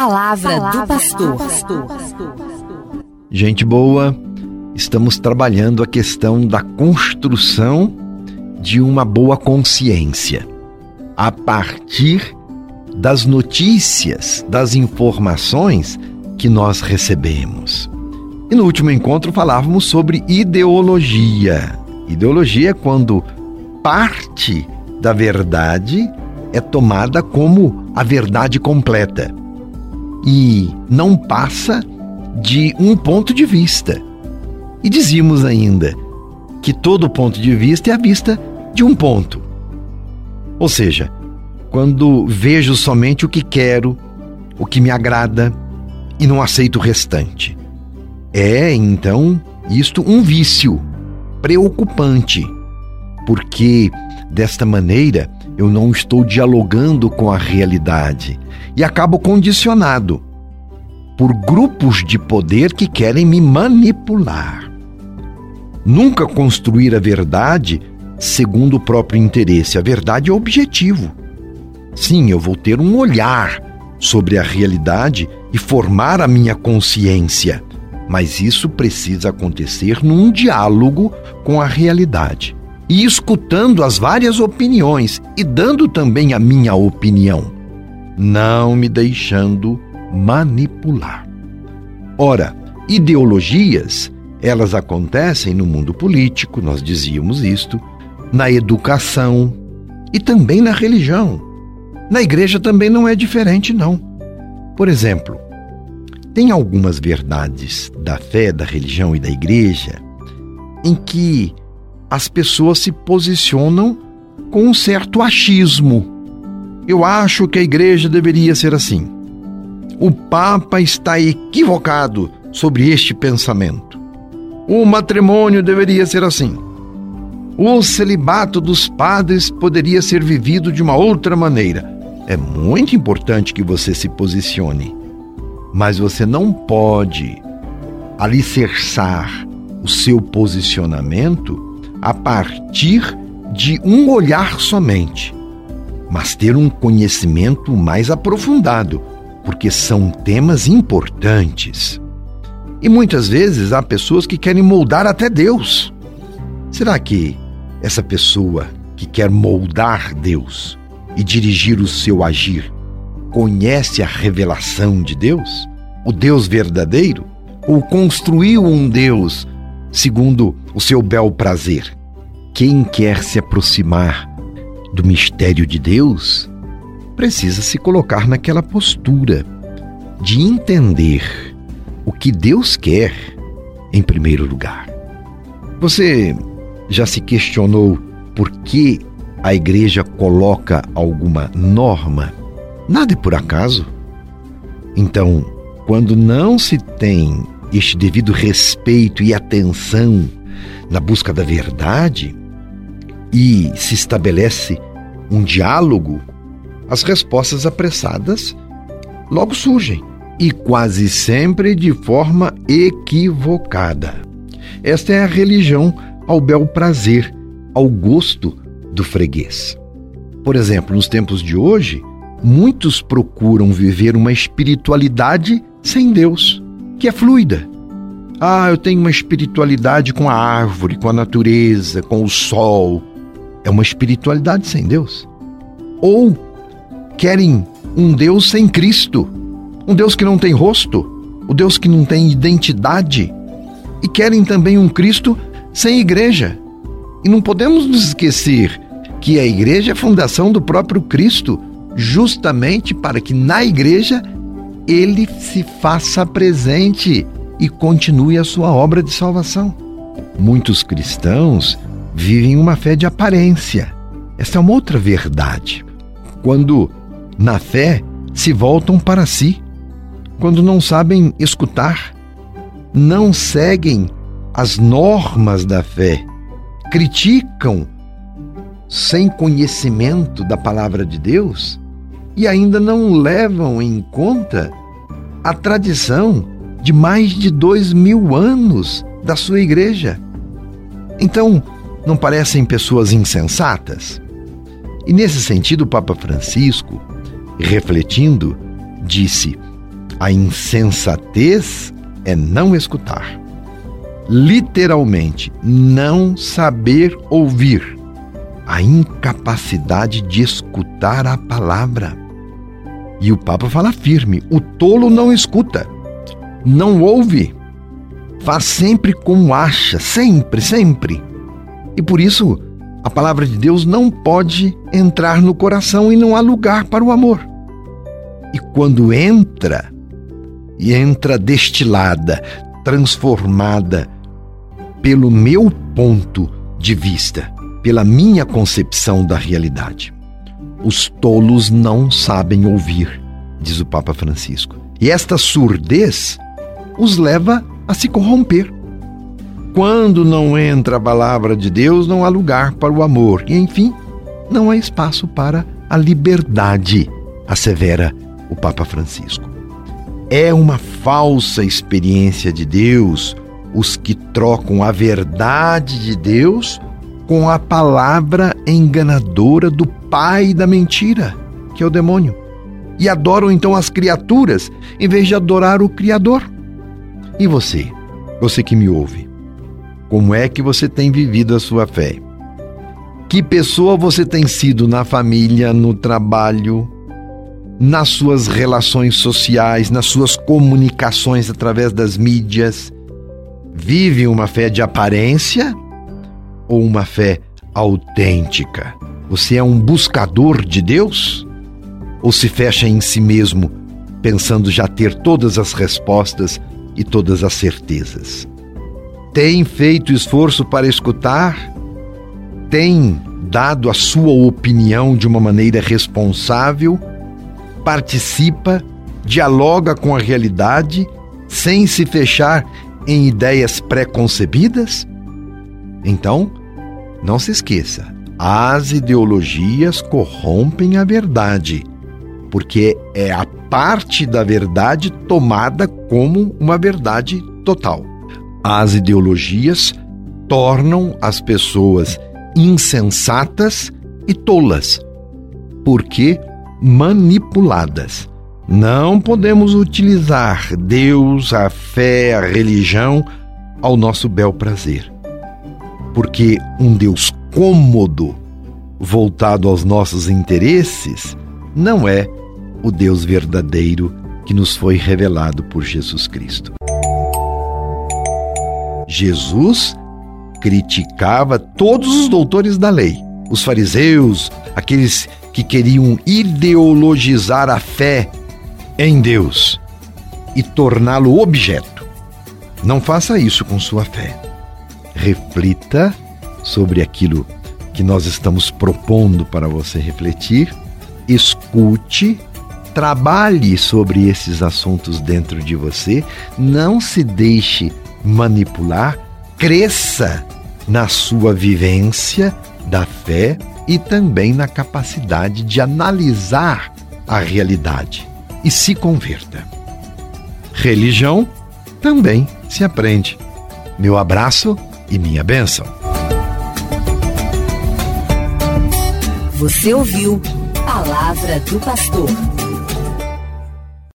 palavra, palavra do pastor. Gente boa, estamos trabalhando a questão da construção de uma boa consciência a partir das notícias, das informações que nós recebemos. E no último encontro falávamos sobre ideologia. Ideologia é quando parte da verdade é tomada como a verdade completa e não passa de um ponto de vista. E dizíamos ainda que todo ponto de vista é a vista de um ponto. Ou seja, quando vejo somente o que quero, o que me agrada e não aceito o restante. É, então, isto um vício preocupante, porque desta maneira eu não estou dialogando com a realidade e acabo condicionado por grupos de poder que querem me manipular. Nunca construir a verdade segundo o próprio interesse. A verdade é objetivo. Sim, eu vou ter um olhar sobre a realidade e formar a minha consciência, mas isso precisa acontecer num diálogo com a realidade e escutando as várias opiniões e dando também a minha opinião, não me deixando manipular. Ora, ideologias, elas acontecem no mundo político, nós dizíamos isto, na educação e também na religião. Na igreja também não é diferente, não. Por exemplo, tem algumas verdades da fé, da religião e da igreja em que as pessoas se posicionam com um certo achismo. Eu acho que a igreja deveria ser assim. O Papa está equivocado sobre este pensamento. O matrimônio deveria ser assim. O celibato dos padres poderia ser vivido de uma outra maneira. É muito importante que você se posicione, mas você não pode alicerçar o seu posicionamento a partir de um olhar somente, mas ter um conhecimento mais aprofundado, porque são temas importantes. E muitas vezes há pessoas que querem moldar até Deus. Será que essa pessoa que quer moldar Deus e dirigir o seu agir conhece a revelação de Deus? O Deus verdadeiro? Ou construiu um Deus segundo o seu bel prazer. Quem quer se aproximar do mistério de Deus precisa se colocar naquela postura de entender o que Deus quer em primeiro lugar. Você já se questionou por que a igreja coloca alguma norma? Nada é por acaso. Então, quando não se tem este devido respeito e atenção na busca da verdade e se estabelece um diálogo, as respostas apressadas logo surgem e quase sempre de forma equivocada. Esta é a religião ao bel prazer, ao gosto do freguês. Por exemplo, nos tempos de hoje, muitos procuram viver uma espiritualidade sem Deus que é fluida. Ah, eu tenho uma espiritualidade com a árvore, com a natureza, com o sol. É uma espiritualidade sem Deus. Ou querem um Deus sem Cristo, um Deus que não tem rosto, o um Deus que não tem identidade. E querem também um Cristo sem igreja. E não podemos nos esquecer que a igreja é a fundação do próprio Cristo, justamente para que na igreja ele se faça presente e continue a sua obra de salvação. Muitos cristãos vivem uma fé de aparência. Esta é uma outra verdade. Quando, na fé, se voltam para si, quando não sabem escutar, não seguem as normas da fé, criticam sem conhecimento da palavra de Deus e ainda não levam em conta a tradição de mais de dois mil anos da sua igreja. Então, não parecem pessoas insensatas? E nesse sentido, o Papa Francisco, refletindo, disse: A insensatez é não escutar. Literalmente, não saber ouvir. A incapacidade de escutar a palavra. E o Papa fala firme: o tolo não escuta, não ouve, faz sempre como acha, sempre, sempre. E por isso, a palavra de Deus não pode entrar no coração e não há lugar para o amor. E quando entra, e entra destilada, transformada pelo meu ponto de vista, pela minha concepção da realidade. Os tolos não sabem ouvir, diz o Papa Francisco. E esta surdez os leva a se corromper. Quando não entra a palavra de Deus, não há lugar para o amor. E, enfim, não há espaço para a liberdade, assevera o Papa Francisco. É uma falsa experiência de Deus os que trocam a verdade de Deus com a palavra enganadora do pai da mentira, que é o demônio. E adoram então as criaturas em vez de adorar o Criador. E você, você que me ouve, como é que você tem vivido a sua fé? Que pessoa você tem sido na família, no trabalho, nas suas relações sociais, nas suas comunicações através das mídias? Vive uma fé de aparência ou uma fé autêntica? Você é um buscador de Deus? Ou se fecha em si mesmo, pensando já ter todas as respostas e todas as certezas? Tem feito esforço para escutar? Tem dado a sua opinião de uma maneira responsável? Participa? Dialoga com a realidade sem se fechar em ideias pré-concebidas? Então, não se esqueça, as ideologias corrompem a verdade, porque é a parte da verdade tomada como uma verdade total. As ideologias tornam as pessoas insensatas e tolas, porque manipuladas. Não podemos utilizar Deus, a fé, a religião ao nosso bel prazer. Porque um Deus cômodo, voltado aos nossos interesses, não é o Deus verdadeiro que nos foi revelado por Jesus Cristo. Jesus criticava todos os doutores da lei, os fariseus, aqueles que queriam ideologizar a fé em Deus e torná-lo objeto. Não faça isso com sua fé. Reflita sobre aquilo que nós estamos propondo para você refletir, escute, trabalhe sobre esses assuntos dentro de você, não se deixe manipular, cresça na sua vivência da fé e também na capacidade de analisar a realidade e se converta. Religião também se aprende. Meu abraço e minha bênção. Você ouviu Palavra do Pastor.